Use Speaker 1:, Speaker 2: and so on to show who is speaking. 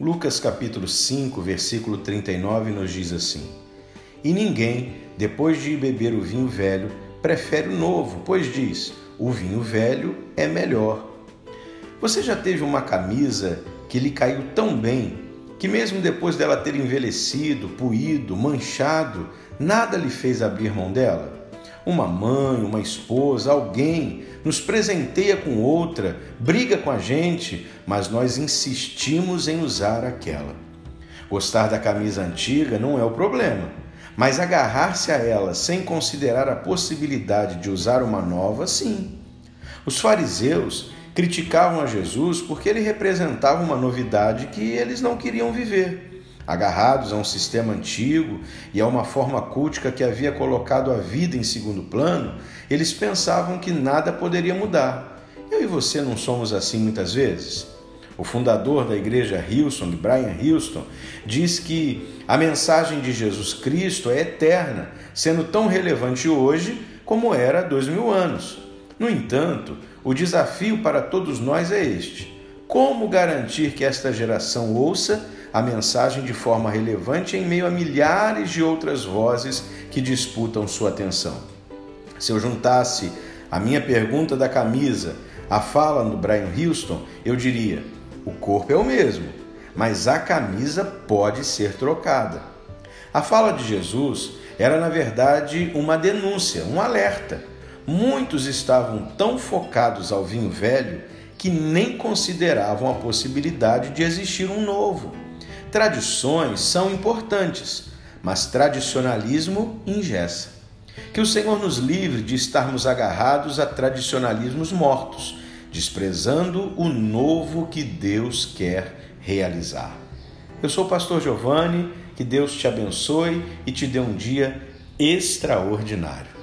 Speaker 1: Lucas capítulo 5, versículo 39 nos diz assim: E ninguém, depois de beber o vinho velho, prefere o novo, pois diz: o vinho velho é melhor. Você já teve uma camisa que lhe caiu tão bem que, mesmo depois dela ter envelhecido, puído, manchado, nada lhe fez abrir mão dela? Uma mãe, uma esposa, alguém nos presenteia com outra, briga com a gente, mas nós insistimos em usar aquela. Gostar da camisa antiga não é o problema, mas agarrar-se a ela sem considerar a possibilidade de usar uma nova, sim. Os fariseus criticavam a Jesus porque ele representava uma novidade que eles não queriam viver. Agarrados a um sistema antigo e a uma forma cultica que havia colocado a vida em segundo plano, eles pensavam que nada poderia mudar. Eu e você não somos assim muitas vezes? O fundador da igreja Houston, Brian Houston, diz que a mensagem de Jesus Cristo é eterna, sendo tão relevante hoje como era há dois mil anos. No entanto, o desafio para todos nós é este: como garantir que esta geração ouça a mensagem de forma relevante em meio a milhares de outras vozes que disputam sua atenção? Se eu juntasse a minha pergunta da camisa à fala do Brian Houston, eu diria: o corpo é o mesmo, mas a camisa pode ser trocada. A fala de Jesus era, na verdade, uma denúncia, um alerta. Muitos estavam tão focados ao vinho velho que nem consideravam a possibilidade de existir um novo. Tradições são importantes, mas tradicionalismo ingessa. Que o Senhor nos livre de estarmos agarrados a tradicionalismos mortos, desprezando o novo que Deus quer realizar. Eu sou o pastor Giovanni, que Deus te abençoe e te dê um dia extraordinário.